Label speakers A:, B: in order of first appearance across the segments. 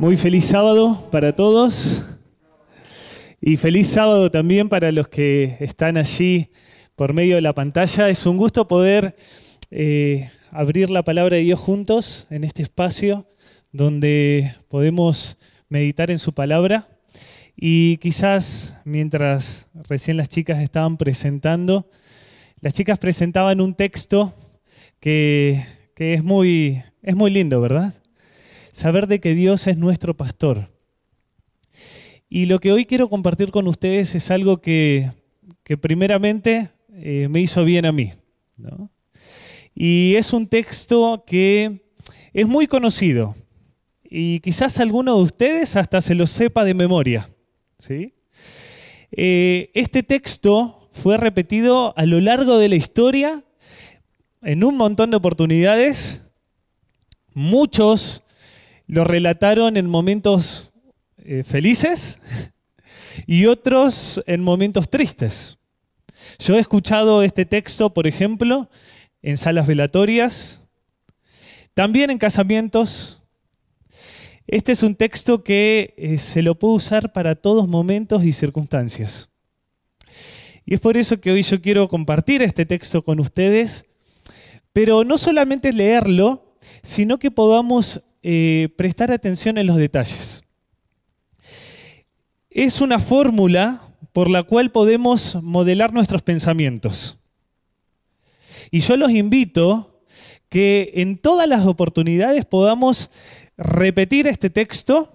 A: Muy feliz sábado para todos y feliz sábado también para los que están allí por medio de la pantalla. Es un gusto poder eh, abrir la palabra de Dios juntos en este espacio donde podemos meditar en su palabra. Y quizás mientras recién las chicas estaban presentando, las chicas presentaban un texto que, que es, muy, es muy lindo, ¿verdad? Saber de que Dios es nuestro pastor. Y lo que hoy quiero compartir con ustedes es algo que, primeramente eh, me hizo bien a mí. Y es un texto que es muy conocido y quizás alguno de ustedes hasta se lo sepa de memoria. ¿sí? Eh, este texto fue repetido a lo largo de la historia en un montón de oportunidades. Muchos lo relataron en momentos eh, felices y otros en momentos tristes. Yo he escuchado este texto, por ejemplo, en salas velatorias, también en casamientos. Este es un texto que eh, se lo puede usar para todos momentos y circunstancias. Y es por eso que hoy yo quiero compartir este texto con ustedes, pero no solamente leerlo, sino que podamos eh, prestar atención en los detalles. Es una fórmula por la cual podemos modelar nuestros pensamientos. Y yo los invito que en todas las oportunidades podamos repetir este texto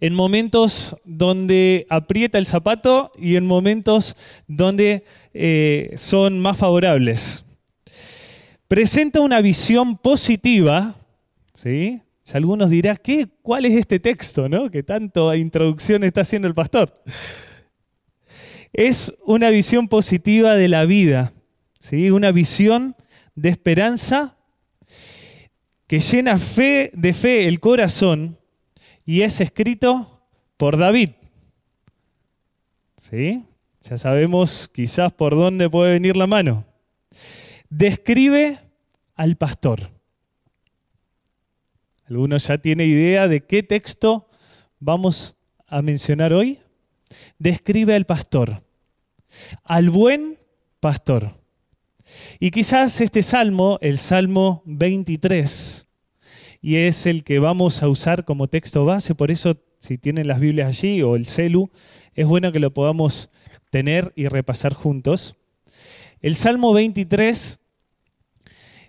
A: en momentos donde aprieta el zapato y en momentos donde eh, son más favorables. Presenta una visión positiva ¿Sí? Si algunos dirán, ¿qué? ¿cuál es este texto? ¿no? Que tanto introducción está haciendo el pastor. Es una visión positiva de la vida, ¿sí? una visión de esperanza que llena fe, de fe el corazón y es escrito por David. ¿Sí? Ya sabemos quizás por dónde puede venir la mano. Describe al pastor. ¿Alguno ya tiene idea de qué texto vamos a mencionar hoy? Describe al pastor, al buen pastor. Y quizás este salmo, el Salmo 23, y es el que vamos a usar como texto base, por eso si tienen las Biblias allí o el celu, es bueno que lo podamos tener y repasar juntos. El Salmo 23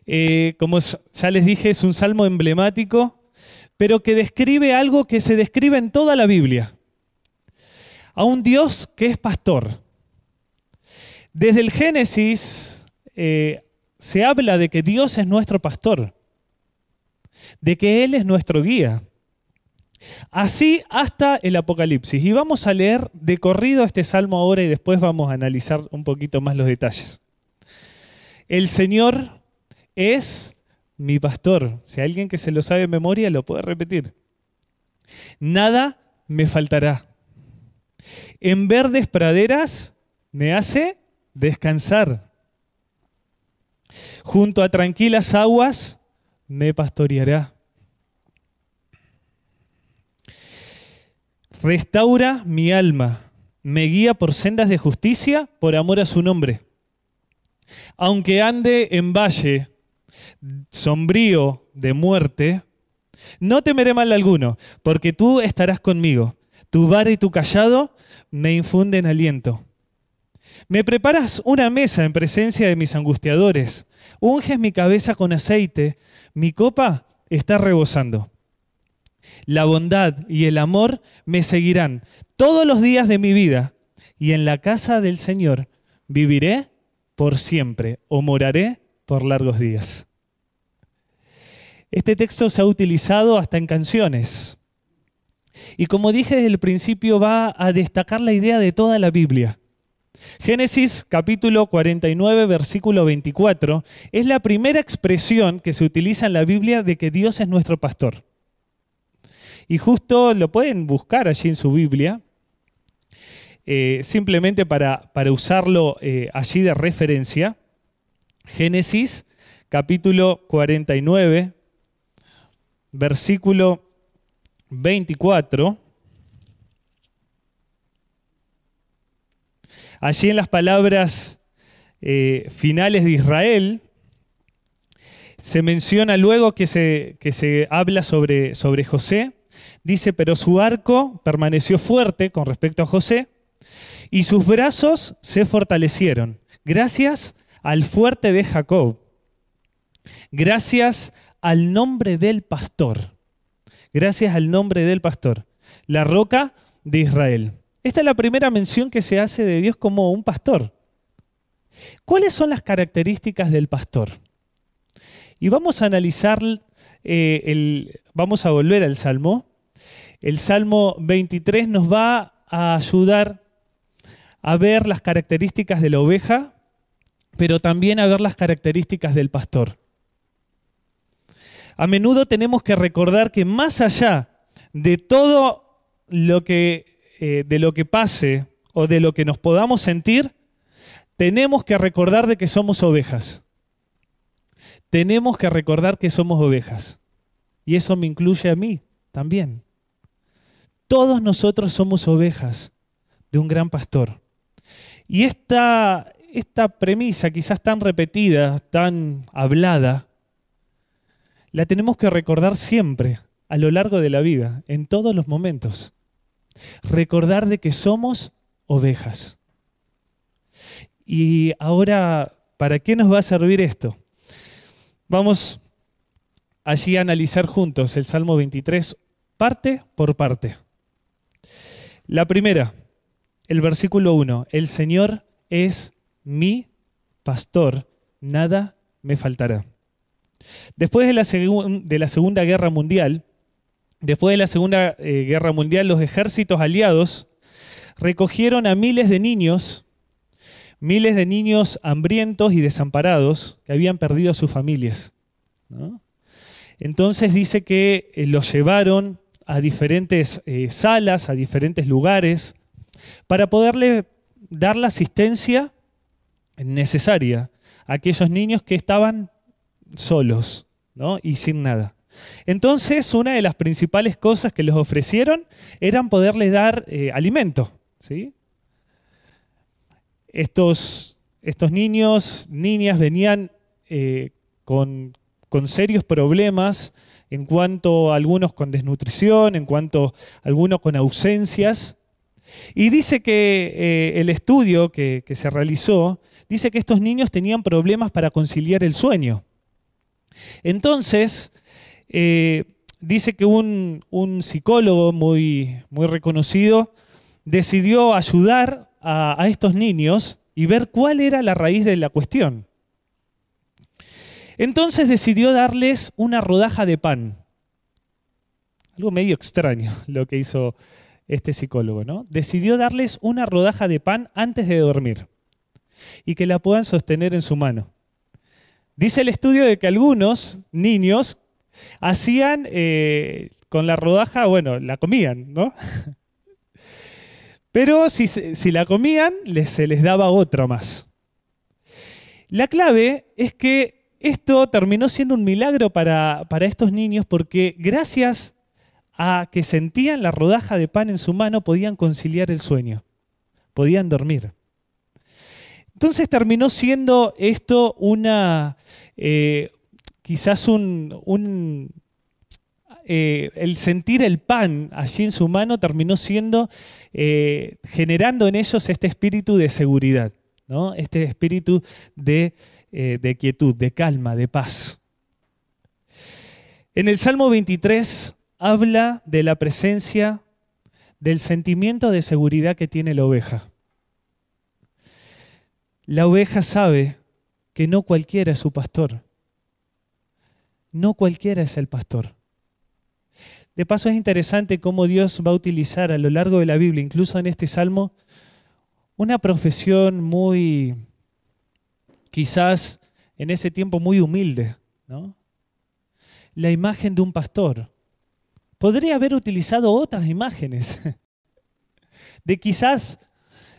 A: eh, como ya les dije, es un salmo emblemático, pero que describe algo que se describe en toda la Biblia. A un Dios que es pastor. Desde el Génesis eh, se habla de que Dios es nuestro pastor, de que Él es nuestro guía. Así hasta el Apocalipsis. Y vamos a leer de corrido este salmo ahora y después vamos a analizar un poquito más los detalles. El Señor es mi pastor. Si alguien que se lo sabe de memoria lo puede repetir. Nada me faltará. En verdes praderas me hace descansar. Junto a tranquilas aguas me pastoreará. Restaura mi alma, me guía por sendas de justicia por amor a su nombre. Aunque ande en valle sombrío de muerte, no temeré mal alguno, porque tú estarás conmigo. Tu vara y tu callado me infunden aliento. Me preparas una mesa en presencia de mis angustiadores. Unges mi cabeza con aceite. Mi copa está rebosando. La bondad y el amor me seguirán todos los días de mi vida, y en la casa del Señor viviré por siempre o moraré por largos días. Este texto se ha utilizado hasta en canciones. Y como dije desde el principio, va a destacar la idea de toda la Biblia. Génesis capítulo 49, versículo 24, es la primera expresión que se utiliza en la Biblia de que Dios es nuestro pastor. Y justo lo pueden buscar allí en su Biblia, eh, simplemente para, para usarlo eh, allí de referencia. Génesis capítulo 49, versículo 24, allí en las palabras eh, finales de Israel, se menciona luego que se, que se habla sobre, sobre José. Dice, pero su arco permaneció fuerte con respecto a José y sus brazos se fortalecieron gracias al fuerte de Jacob, gracias al nombre del pastor, gracias al nombre del pastor, la roca de Israel. Esta es la primera mención que se hace de Dios como un pastor. ¿Cuáles son las características del pastor? Y vamos a analizar, eh, el, vamos a volver al Salmo. El Salmo 23 nos va a ayudar a ver las características de la oveja, pero también a ver las características del pastor. A menudo tenemos que recordar que más allá de todo lo que, eh, de lo que pase o de lo que nos podamos sentir, tenemos que recordar de que somos ovejas. Tenemos que recordar que somos ovejas. Y eso me incluye a mí también. Todos nosotros somos ovejas de un gran pastor. Y esta, esta premisa, quizás tan repetida, tan hablada, la tenemos que recordar siempre, a lo largo de la vida, en todos los momentos. Recordar de que somos ovejas. Y ahora, ¿para qué nos va a servir esto? Vamos allí a analizar juntos el Salmo 23, parte por parte. La primera, el versículo 1, el Señor es mi pastor, nada me faltará. Después de la, Segunda Guerra Mundial, después de la Segunda eh, Guerra Mundial, los ejércitos aliados recogieron a miles de niños miles de niños hambrientos y desamparados que habían perdido a sus familias. Entonces dice que eh, los llevaron a diferentes eh, salas, a diferentes lugares, para poderle dar la asistencia necesaria a aquellos niños que estaban solos y sin nada. Entonces, una de las principales cosas que les ofrecieron eran poderles dar eh, alimento. ¿sí? Estos, estos niños, niñas venían eh, con, serios problemas en cuanto a algunos con desnutrición, en cuanto a algunos con ausencias. Y dice que eh, el estudio que, se realizó, dice que estos niños tenían problemas para conciliar el sueño. Entonces, eh, dice que un, psicólogo muy, muy reconocido decidió ayudar a, estos niños y ver cuál era la raíz de la cuestión. Entonces decidió darles una rodaja de pan. Algo medio extraño lo que hizo este psicólogo, ¿no? Decidió darles una rodaja de pan antes de dormir y que la puedan sostener en su mano. Dice el estudio de que algunos niños hacían eh, con la rodaja, bueno, la comían, ¿no? Pero si, la comían, se les daba otra más. La clave es que esto terminó siendo un milagro para, para estos niños porque gracias a que sentían la rodaja de pan en su mano podían conciliar el sueño, podían dormir. Entonces terminó siendo esto una, eh, quizás un, eh, el sentir el pan allí en su mano terminó siendo, eh, generando en ellos este espíritu de seguridad, ¿no? este espíritu de, de quietud, de calma, de paz. En el Salmo 23 habla de la presencia del sentimiento de seguridad que tiene la oveja. La oveja sabe que no cualquiera es su pastor. No cualquiera es el pastor. De paso es interesante cómo Dios va a utilizar a lo largo de la Biblia, incluso en este salmo, una profesión muy, quizás en ese tiempo muy humilde, ¿no? La imagen de un pastor. Podría haber utilizado otras imágenes, de quizás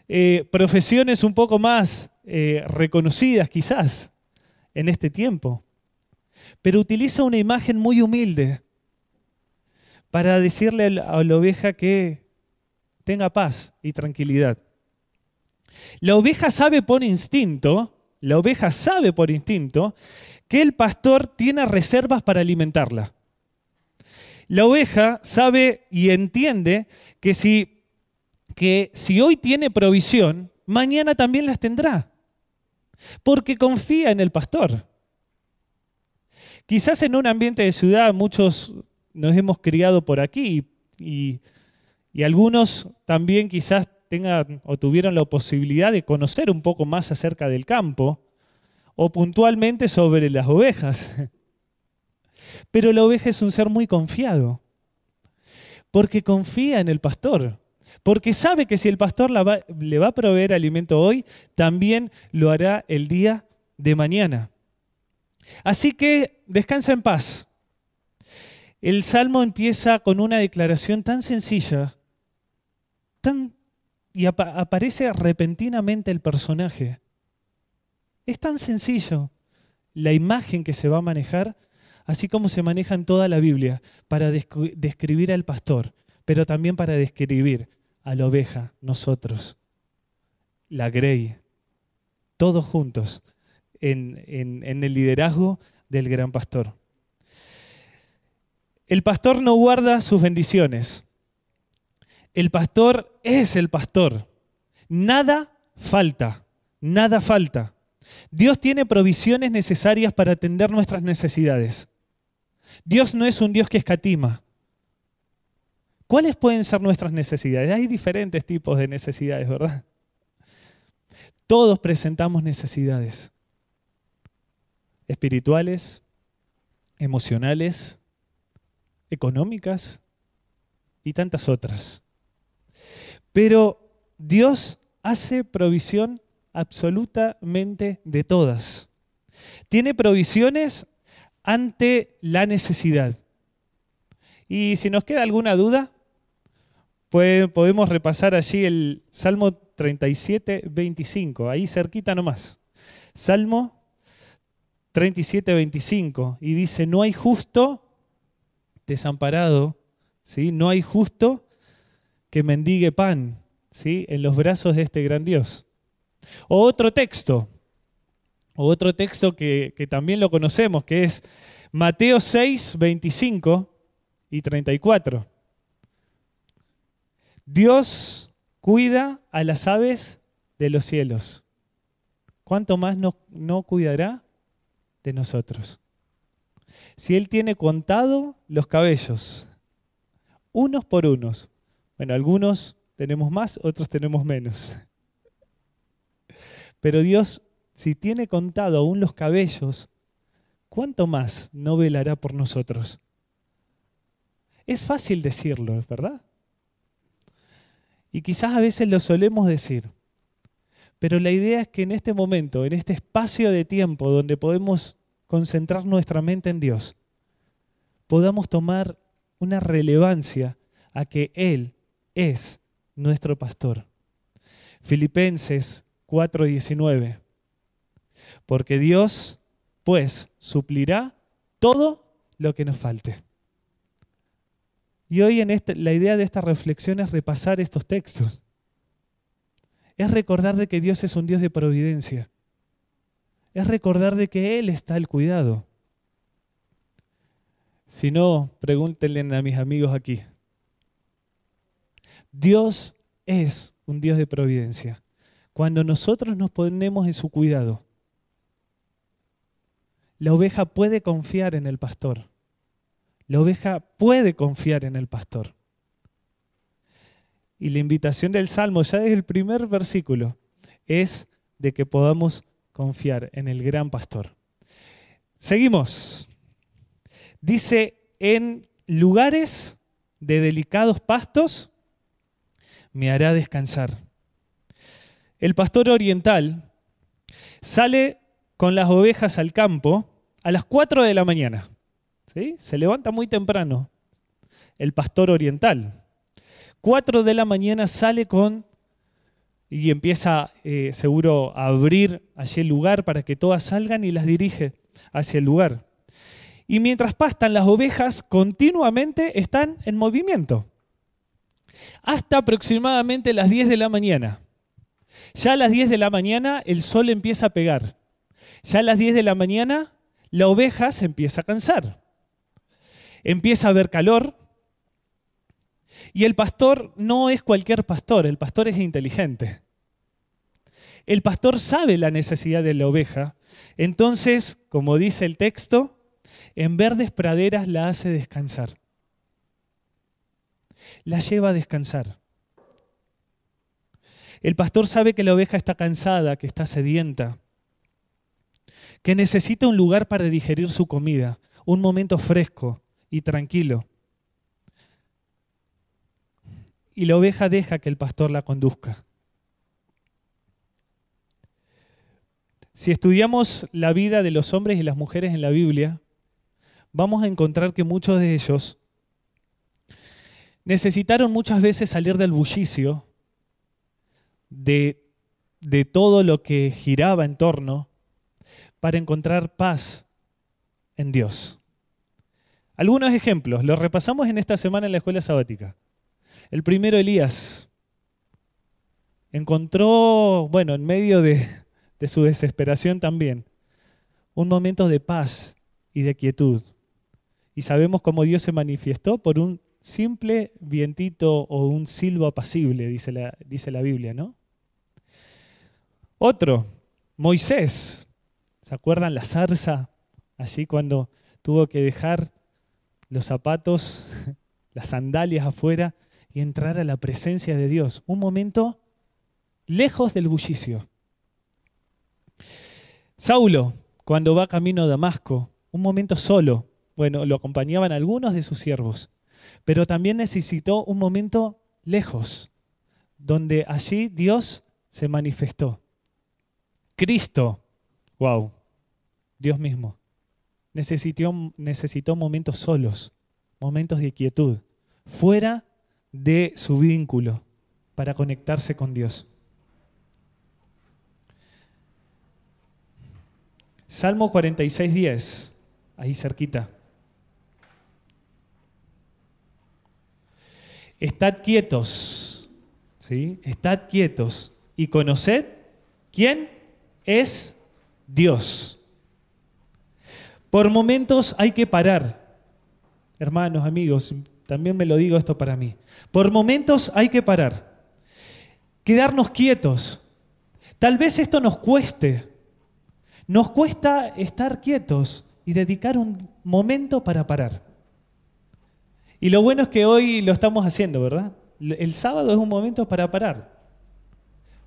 A: eh, profesiones un poco más eh, reconocidas, quizás, en este tiempo. Pero utiliza una imagen muy humilde para decirle a la oveja que tenga paz y tranquilidad. La oveja sabe por instinto, la oveja sabe por instinto que el pastor tiene reservas para alimentarla. La oveja sabe y entiende que si, que si hoy tiene provisión, mañana también las tendrá, porque confía en el pastor. Quizás en un ambiente de ciudad muchos nos hemos criado por aquí y, y algunos también quizás tengan o tuvieron la posibilidad de conocer un poco más acerca del campo o puntualmente sobre las ovejas. Pero la oveja es un ser muy confiado, porque confía en el pastor, porque sabe que si el pastor le va a proveer alimento hoy, también lo hará el día de mañana. Así que descansa en paz. El salmo empieza con una declaración tan sencilla, tan y aparece repentinamente el personaje. Es tan sencillo la imagen que se va a manejar, así como se maneja en toda la Biblia, para describir al pastor, pero también para describir a la oveja, nosotros, la grey, todos juntos en, en el liderazgo del gran pastor. El pastor no guarda sus bendiciones. El pastor es el pastor. Nada falta, nada falta. Dios tiene provisiones necesarias para atender nuestras necesidades. Dios no es un Dios que escatima. ¿Cuáles pueden ser nuestras necesidades? Hay diferentes tipos de necesidades, ¿verdad? Todos presentamos necesidades espirituales, emocionales, económicas y tantas otras. Pero Dios hace provisión absolutamente de todas. Tiene provisiones ante la necesidad. Y si nos queda alguna duda, podemos repasar allí el Salmo 37, 25, ahí cerquita nomás. Salmo 37, 25, y dice, no hay justo desamparado, ¿sí? no hay justo que mendigue pan ¿sí? en los brazos de este gran Dios. O otro texto, otro texto que, que también lo conocemos, que es Mateo 6, 25 y 34. Dios cuida a las aves de los cielos. ¿Cuánto más no, no cuidará de nosotros? Si Él tiene contado los cabellos, unos por unos, bueno, algunos tenemos más, otros tenemos menos. Pero Dios, si tiene contado aún los cabellos, ¿cuánto más no velará por nosotros? Es fácil decirlo, ¿verdad? Y quizás a veces lo solemos decir. Pero la idea es que en este momento, en este espacio de tiempo donde podemos concentrar nuestra mente en Dios, podamos tomar una relevancia a que Él es nuestro pastor. Filipenses 4:19. Porque Dios, pues, suplirá todo lo que nos falte. Y hoy en este, la idea de esta reflexión es repasar estos textos. Es recordar de que Dios es un Dios de providencia. Es recordar de que Él está al cuidado. Si no, pregúntenle a mis amigos aquí. Dios es un Dios de providencia. Cuando nosotros nos ponemos en su cuidado, la oveja puede confiar en el pastor. La oveja puede confiar en el pastor. Y la invitación del Salmo, ya desde el primer versículo, es de que podamos confiar en el gran pastor. Seguimos. Dice, en lugares de delicados pastos me hará descansar. El pastor oriental sale con las ovejas al campo a las 4 de la mañana. ¿sí? Se levanta muy temprano el pastor oriental. 4 de la mañana sale con y empieza eh, seguro a abrir allí el lugar para que todas salgan y las dirige hacia el lugar. Y mientras pastan las ovejas, continuamente están en movimiento. Hasta aproximadamente las 10 de la mañana. Ya a las 10 de la mañana el sol empieza a pegar. Ya a las 10 de la mañana la oveja se empieza a cansar. Empieza a haber calor. Y el pastor no es cualquier pastor, el pastor es inteligente. El pastor sabe la necesidad de la oveja. Entonces, como dice el texto, en verdes praderas la hace descansar. La lleva a descansar. El pastor sabe que la oveja está cansada, que está sedienta, que necesita un lugar para digerir su comida, un momento fresco y tranquilo. Y la oveja deja que el pastor la conduzca. Si estudiamos la vida de los hombres y las mujeres en la Biblia, vamos a encontrar que muchos de ellos necesitaron muchas veces salir del bullicio, de, de todo lo que giraba en torno, para encontrar paz en Dios. Algunos ejemplos, los repasamos en esta semana en la escuela sabática. El primero, Elías, encontró, bueno, en medio de, su desesperación también, un momento de paz y de quietud. Y sabemos cómo Dios se manifestó por un simple vientito o un silbo apacible, dice la Biblia, ¿no? Otro, Moisés. ¿Se acuerdan la zarza? Allí cuando tuvo que dejar los zapatos, las sandalias afuera y entrar a la presencia de Dios. Un momento lejos del bullicio. Saulo, cuando va camino a Damasco, un momento solo, bueno, lo acompañaban algunos de sus siervos, pero también necesitó un momento lejos, donde allí Dios se manifestó. Cristo, wow, Dios mismo, necesitó, necesitó momentos solos, momentos de quietud, fuera de su vínculo, para conectarse con Dios. Salmo 46, 10, ahí cerquita. Estad quietos, ¿sí? Estad quietos y conoced quién es Dios. Por momentos hay que parar. Hermanos, amigos, también me lo digo esto para mí. Por momentos hay que parar. Quedarnos quietos. Tal vez esto nos cueste, nos cuesta estar quietos y dedicar un momento para parar. Y lo bueno es que hoy lo estamos haciendo, ¿verdad? El sábado es un momento para parar,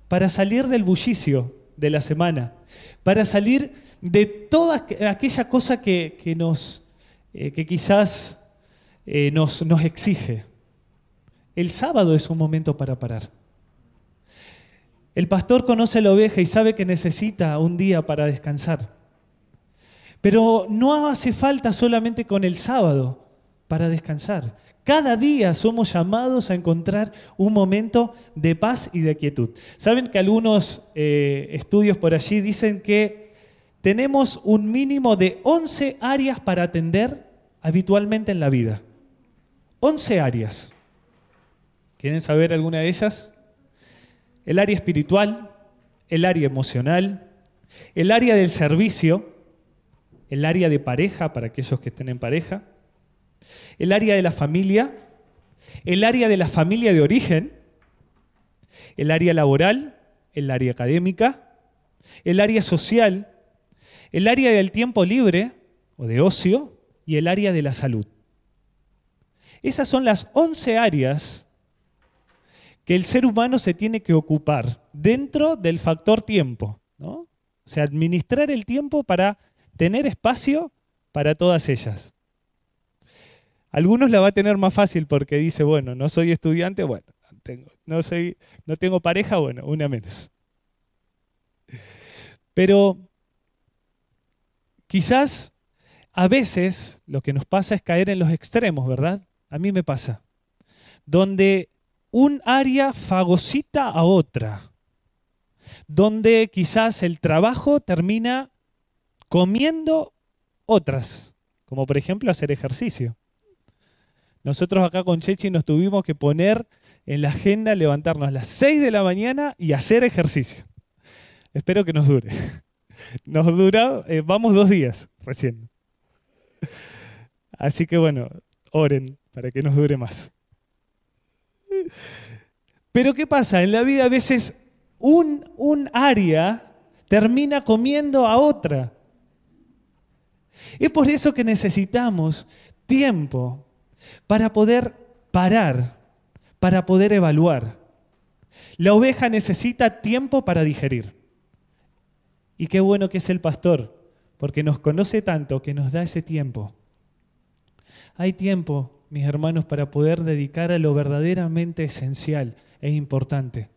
A: para salir del bullicio de la semana, para salir de toda aquella cosa que, nos, eh, que quizás eh, nos, nos exige. El sábado es un momento para parar. El pastor conoce la oveja y sabe que necesita un día para descansar. Pero no hace falta solamente con el sábado para descansar. Cada día somos llamados a encontrar un momento de paz y de quietud. Saben que algunos eh, estudios por allí dicen que tenemos un mínimo de 11 áreas para atender habitualmente en la vida. 11 áreas. ¿Quieren saber alguna de ellas? el área espiritual, el área emocional, el área del servicio, el área de pareja para aquellos que estén en pareja, el área de la familia, el área de la familia de origen, el área laboral, el área académica, el área social, el área del tiempo libre o de ocio y el área de la salud. Esas son las 11 áreas que el ser humano se tiene que ocupar dentro del factor tiempo. ¿no? O sea, administrar el tiempo para tener espacio para todas ellas. Algunos la va a tener más fácil porque dice, bueno, no soy estudiante, bueno, tengo, no, soy, no tengo pareja, bueno, una menos. Pero quizás a veces lo que nos pasa es caer en los extremos, ¿verdad? A mí me pasa. Donde un área fagocita a otra, donde quizás el trabajo termina comiendo otras como por ejemplo hacer ejercicio. Nosotros acá con Chechi nos tuvimos que poner en la agenda levantarnos a las 6 de la mañana y hacer ejercicio. Espero que nos dure. Nos dura, eh, vamos dos días recién. Así que bueno, oren para que nos dure más. Pero ¿qué pasa? En la vida a veces un, un área termina comiendo a otra. Es por eso que necesitamos tiempo para poder parar, para poder evaluar. La oveja necesita tiempo para digerir. Y qué bueno que es el pastor, porque nos conoce tanto que nos da ese tiempo. Hay tiempo, mis hermanos, para poder dedicar a lo verdaderamente esencial e importante,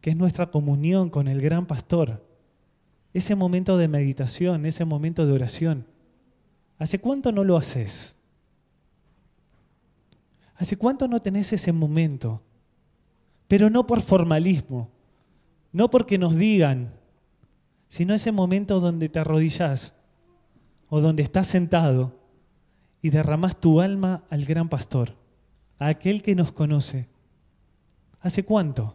A: que es nuestra comunión con el gran pastor. Ese momento de meditación, ese momento de oración. ¿Hace cuánto no lo haces? ¿Hace cuánto no tenés ese momento? Pero no por formalismo, no porque nos digan, sino ese momento donde te arrodillas o donde estás sentado y derramas tu alma al gran pastor, a aquel que nos conoce. ¿Hace cuánto?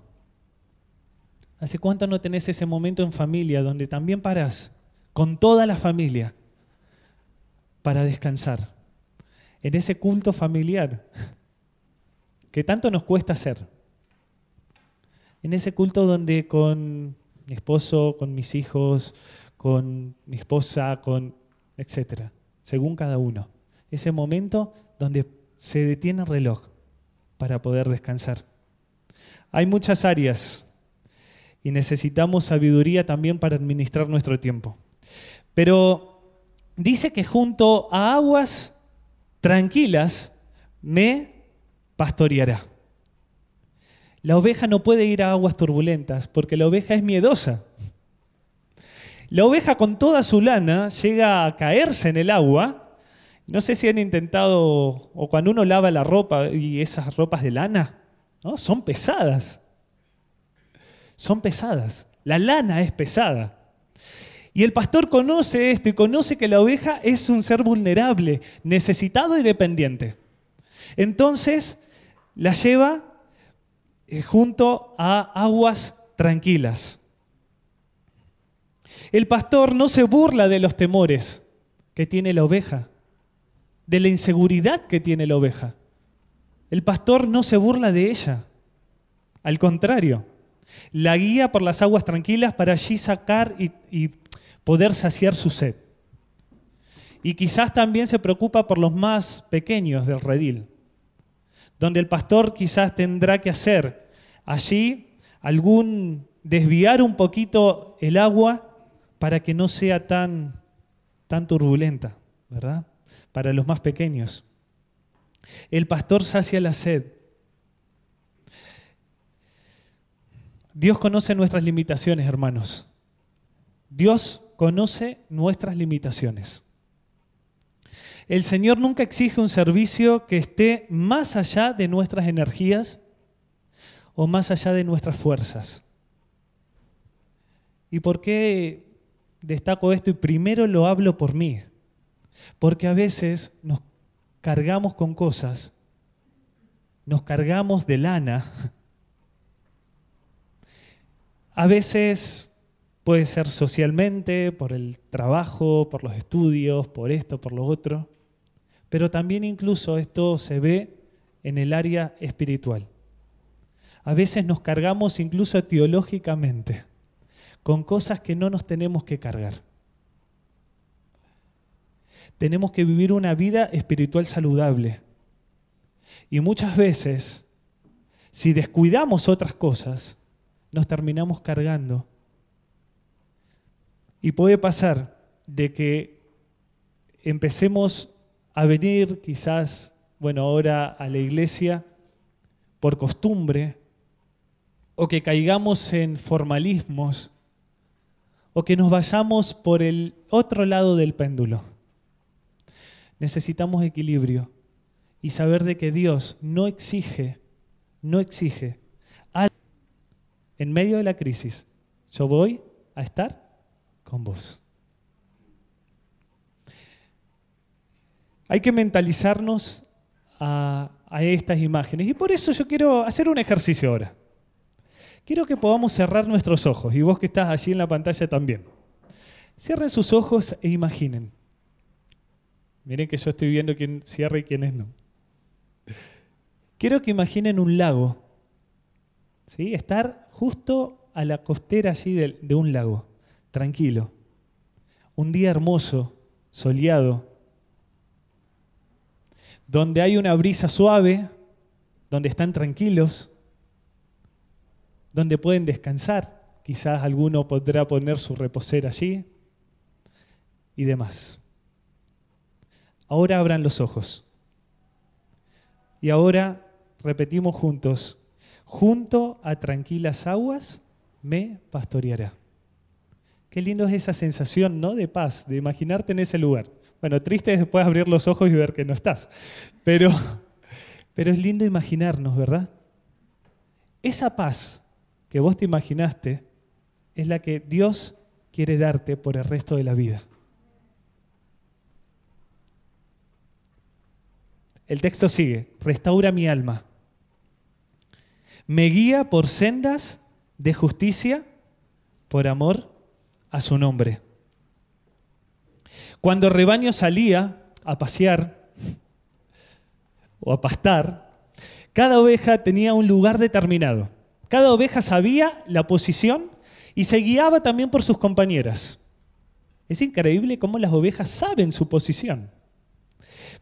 A: ¿Hace cuánto no tenés ese momento en familia donde también parás con toda la familia para descansar? En ese culto familiar que tanto nos cuesta hacer. En ese culto donde con mi esposo, con mis hijos, con mi esposa, con etcétera, según cada uno. Ese momento donde se detiene el reloj para poder descansar. Hay muchas áreas y necesitamos sabiduría también para administrar nuestro tiempo. Pero dice que junto a aguas tranquilas me pastoreará. La oveja no puede ir a aguas turbulentas porque la oveja es miedosa. La oveja con toda su lana llega a caerse en el agua. No sé si han intentado, o cuando uno lava la ropa y esas ropas de lana, ¿no? son pesadas. Son pesadas. La lana es pesada. Y el pastor conoce esto y conoce que la oveja es un ser vulnerable, necesitado y dependiente. Entonces, la lleva eh, junto a aguas tranquilas. El pastor no se burla de los temores que tiene la oveja, de la inseguridad que tiene la oveja. El pastor no se burla de ella. Al contrario, la guía por las aguas tranquilas para allí sacar y, y poder saciar su sed. Y quizás también se preocupa por los más pequeños del redil donde el pastor quizás tendrá que hacer allí algún desviar un poquito el agua para que no sea tan, tan turbulenta, ¿verdad? Para los más pequeños. El pastor sacia la sed. Dios conoce nuestras limitaciones, hermanos. Dios conoce nuestras limitaciones. El Señor nunca exige un servicio que esté más allá de nuestras energías o más allá de nuestras fuerzas. ¿Y por qué destaco esto? Y primero lo hablo por mí. Porque a veces nos cargamos con cosas, nos cargamos de lana. A veces puede ser socialmente, por el trabajo, por los estudios, por esto, por lo otro pero también incluso esto se ve en el área espiritual. A veces nos cargamos incluso teológicamente con cosas que no nos tenemos que cargar. Tenemos que vivir una vida espiritual saludable. Y muchas veces, si descuidamos otras cosas, nos terminamos cargando. Y puede pasar de que empecemos a venir quizás, bueno, ahora a la iglesia por costumbre, o que caigamos en formalismos, o que nos vayamos por el otro lado del péndulo. Necesitamos equilibrio y saber de que Dios no exige, no exige, en medio de la crisis, yo voy a estar con vos. Hay que mentalizarnos a, estas imágenes. Y por eso yo quiero hacer un ejercicio ahora. Quiero que podamos cerrar nuestros ojos, y vos que estás allí en la pantalla también. Cierren sus ojos e imaginen. Miren que yo estoy viendo quién cierra y quiénes no. Quiero que imaginen un lago. ¿sí? Estar justo a la costera allí de un lago, tranquilo. Un día hermoso, soleado, donde hay una brisa suave, donde están tranquilos, donde pueden descansar. Quizás alguno podrá poner su reposer allí y demás. Ahora abran los ojos. Y ahora repetimos juntos, junto a tranquilas aguas me pastoreará. Qué lindo es esa sensación, ¿no? De paz, de imaginarte en ese lugar. Bueno, triste es después abrir los ojos y ver que no estás. Pero, pero es lindo imaginarnos, ¿verdad? Esa paz que vos te imaginaste es la que Dios quiere darte por el resto de la vida. El texto sigue, restaura mi alma. Me guía por sendas de justicia por amor a su nombre. Cuando el rebaño salía a pasear o a pastar, cada oveja tenía un lugar determinado. Cada oveja sabía la posición y se guiaba también por sus compañeras. Es increíble cómo las ovejas saben su posición.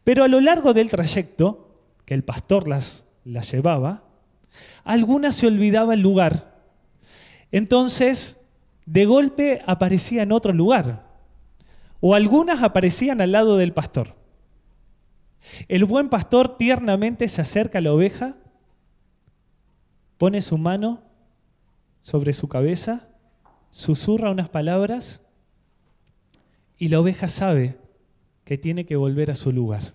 A: Pero a lo largo del trayecto que el pastor las, las llevaba, algunas se olvidaba el lugar. Entonces, de golpe aparecía en otro lugar. O algunas aparecían al lado del pastor. El buen pastor tiernamente se acerca a la oveja pone su mano sobre su cabeza, susurra unas palabras y la oveja sabe que tiene que volver a su lugar.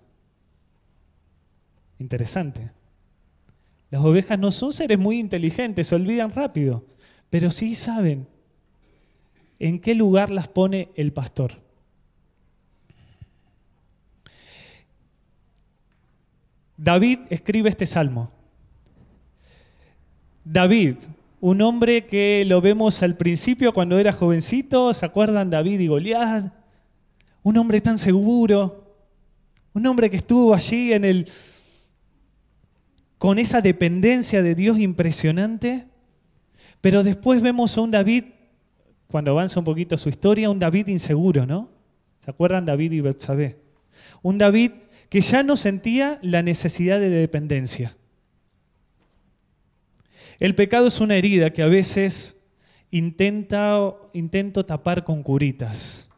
A: Interesante. Las ovejas no son seres muy inteligentes, se olvidan rápido, pero sí saben en qué lugar las pone el pastor. David escribe este salmo. David, un hombre que lo vemos al principio cuando era jovencito, ¿se acuerdan David y Goliat? Un hombre tan seguro, un hombre que estuvo allí en el con esa dependencia de Dios impresionante, pero después vemos a un David cuando avanza un poquito su historia, un David inseguro, ¿no? ¿Se acuerdan David y Betsabé? Un David que ya no sentía la necesidad de dependencia. El pecado es una herida que a veces intenta, intento tapar con curitas.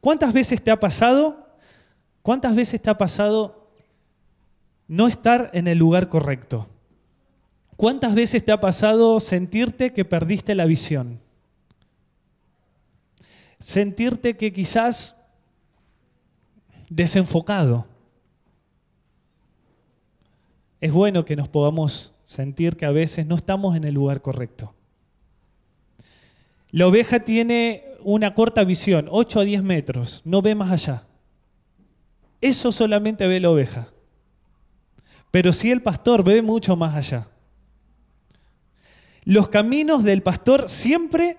A: ¿Cuántas veces te ha pasado? ¿Cuántas veces te ha pasado no estar en el lugar correcto? ¿Cuántas veces te ha pasado sentirte que perdiste la visión? Sentirte que quizás desenfocado. Es bueno que nos podamos sentir que a veces no estamos en el lugar correcto. La oveja tiene una corta visión, 8 a 10 metros, no ve más allá. Eso solamente ve la oveja. Pero si el pastor ve mucho más allá. Los caminos del pastor siempre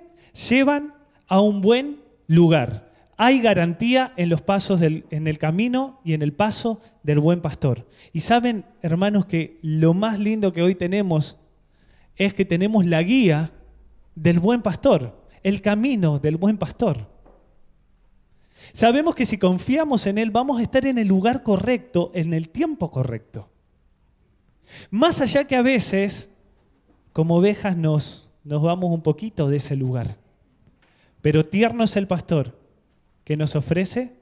A: llevan a un buen lugar. Hay garantía en los pasos en el camino y en el paso del buen pastor. Y saben, hermanos, que lo más lindo que hoy tenemos es que tenemos la guía del buen pastor, el camino del buen pastor. Sabemos que si confiamos en Él vamos a estar en el lugar correcto, en el tiempo correcto. Más allá que a veces, como ovejas, nos, nos vamos un poquito de ese lugar. Pero tierno es el pastor que nos ofrece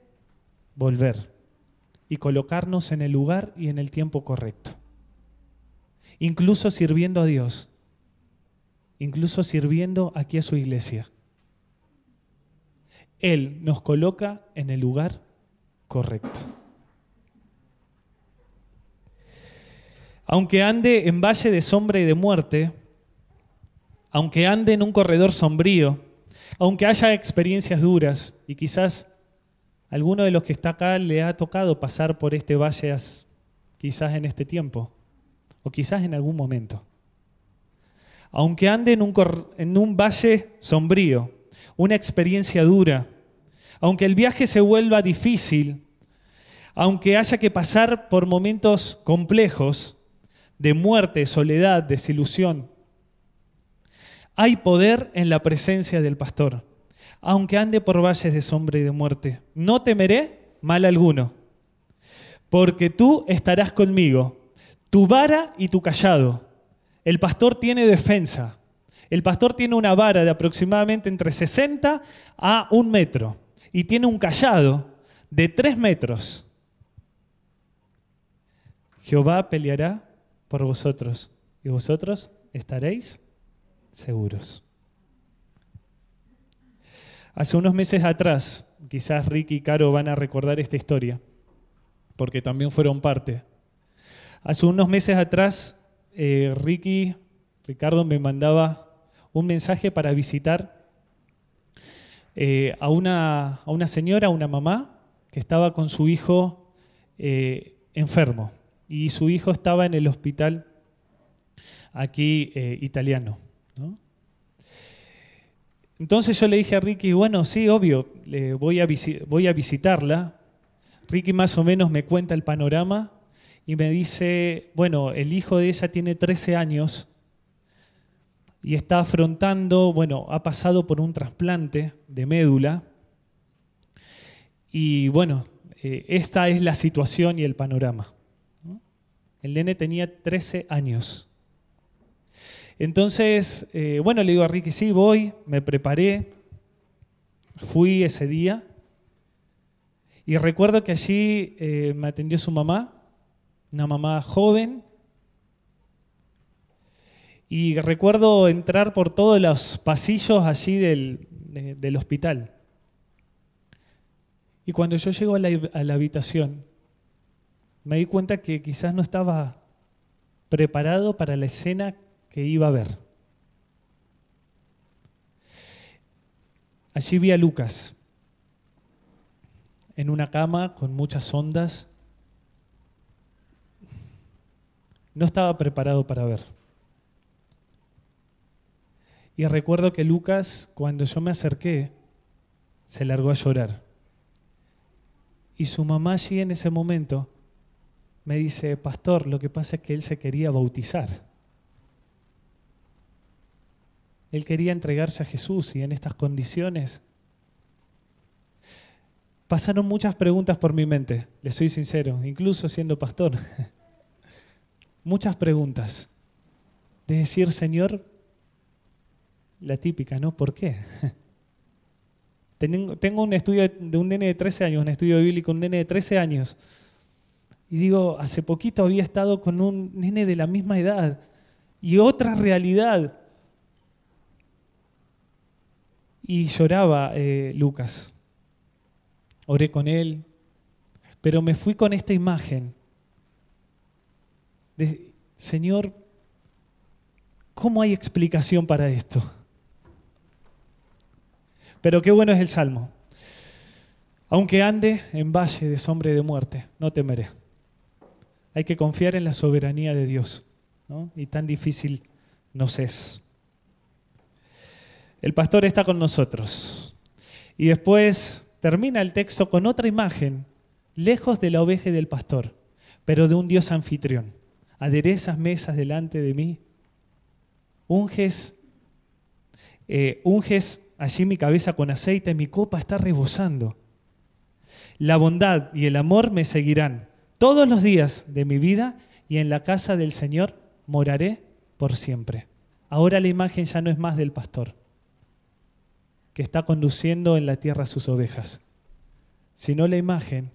A: volver y colocarnos en el lugar y en el tiempo correcto. Incluso sirviendo a Dios, incluso sirviendo aquí a su iglesia. Él nos coloca en el lugar correcto. Aunque ande en valle de sombra y de muerte, aunque ande en un corredor sombrío, aunque haya experiencias duras y quizás ¿Alguno de los que está acá le ha tocado pasar por este valle quizás en este tiempo? O quizás en algún momento. Aunque ande en un, en un valle sombrío, una experiencia dura, aunque el viaje se vuelva difícil, aunque haya que pasar por momentos complejos de muerte, soledad, desilusión, hay poder en la presencia del pastor. Aunque ande por valles de sombra y de muerte, no temeré mal alguno, porque tú estarás conmigo, tu vara y tu callado. El pastor tiene defensa. El pastor tiene una vara de aproximadamente entre 60 a un metro y tiene un callado de tres metros. Jehová peleará por vosotros y vosotros estaréis seguros. Hace unos meses atrás, quizás Ricky y Caro van a recordar esta historia, porque también fueron parte. Hace unos meses atrás, eh, Ricky, Ricardo me mandaba un mensaje para visitar eh, a, una, a, una, señora, a una mamá, que estaba con su hijo eh, enfermo. Y su hijo estaba en el hospital aquí italiano. Entonces yo le dije a Ricky, bueno, sí, obvio, voy, a visitarla. Ricky más o menos me cuenta el panorama y me dice, bueno, el hijo de ella tiene 13 años y está afrontando, bueno, ha pasado por un trasplante de médula y bueno, eh, esta es la situación y el panorama. El nene tenía 13 años. Entonces, eh, bueno, le digo a Ricky, sí, voy, me preparé, fui ese día y recuerdo que allí eh, me atendió su mamá, una mamá joven, y recuerdo entrar por todos los pasillos allí del, hospital. Y cuando yo llego a la, a la habitación, me di cuenta que quizás no estaba preparado para la escena que iba a ver. Allí vi a Lucas en una cama con muchas ondas. No estaba preparado para ver. Y recuerdo que Lucas, cuando yo me acerqué, se largó a llorar. Y su mamá allí en ese momento me dice, pastor, lo que pasa es que él se quería bautizar. Él quería entregarse a Jesús y en estas condiciones pasaron muchas preguntas por mi mente, le soy sincero, incluso siendo pastor. muchas preguntas. De decir, Señor, la típica, ¿no? ¿Por qué? Tengo un estudio de un nene de 13 años, un estudio bíblico, un nene de 13 años. Y digo, hace poquito había estado con un nene de la misma edad y otra realidad. Y lloraba eh, Lucas. Oré con él, pero me fui con esta imagen de, Señor, ¿cómo hay explicación para esto? Pero qué bueno es el Salmo. Aunque ande en valle de sombra y de muerte, no temeré. Hay que confiar en la soberanía de Dios. Y tan difícil nos es. El pastor está con nosotros. Y después termina el texto con otra imagen, lejos de la oveja del pastor, pero de un Dios anfitrión. Aderezas mesas delante de mí. Unges, eh, unges allí mi cabeza con aceite, mi copa está rebosando. La bondad y el amor me seguirán todos los días de mi vida y en la casa del Señor moraré por siempre. Ahora la imagen ya no es más del pastor que está conduciendo en la tierra sus ovejas, sino la imagen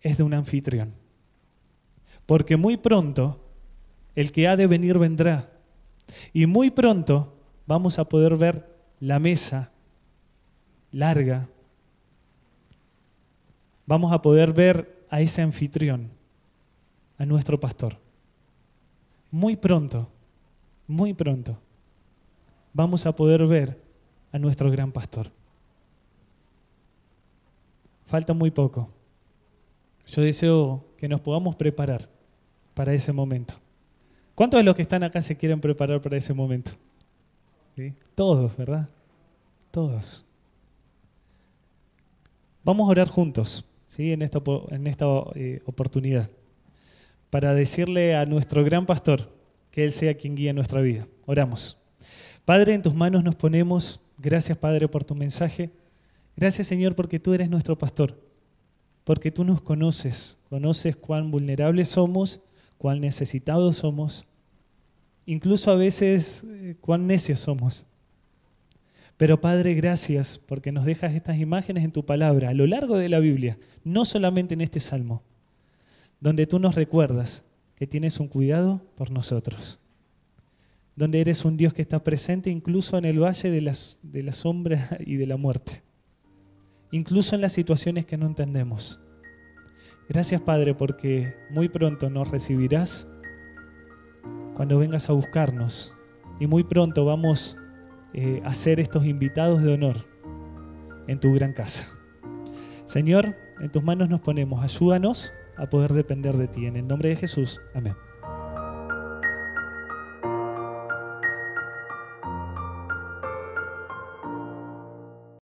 A: es de un anfitrión. Porque muy pronto el que ha de venir vendrá. Y muy pronto vamos a poder ver la mesa larga. Vamos a poder ver a ese anfitrión, a nuestro pastor. Muy pronto, muy pronto, vamos a poder ver a nuestro gran pastor. falta muy poco. Yo deseo que nos podamos preparar para ese momento. ¿Cuántos de los que están acá se quieren preparar para ese momento? Todos, ¿verdad? Todos. Vamos a orar juntos ¿sí? en esta, en esta eh, oportunidad para decirle a nuestro gran pastor que Él sea quien guíe nuestra vida. Oramos. Padre, en tus manos nos ponemos. Gracias, Padre, por tu mensaje. Gracias, Señor, porque tú eres nuestro pastor. Porque tú nos conoces. Conoces cuán vulnerables somos, cuán necesitados somos. Incluso a veces eh, cuán necios somos. Pero Padre, gracias porque nos dejas estas imágenes en tu palabra a lo largo de la Biblia, no solamente en este salmo, donde tú nos recuerdas que tienes un cuidado por nosotros, donde eres un Dios que está presente incluso en el valle de, las, de la sombra y de la muerte, incluso en las situaciones que no entendemos. Gracias Padre porque muy pronto nos recibirás cuando vengas a buscarnos y muy pronto vamos eh, a ser estos invitados de honor en tu gran casa. Señor, en tus manos nos ponemos, ayúdanos a poder depender de ti. En el nombre de Jesús, amén.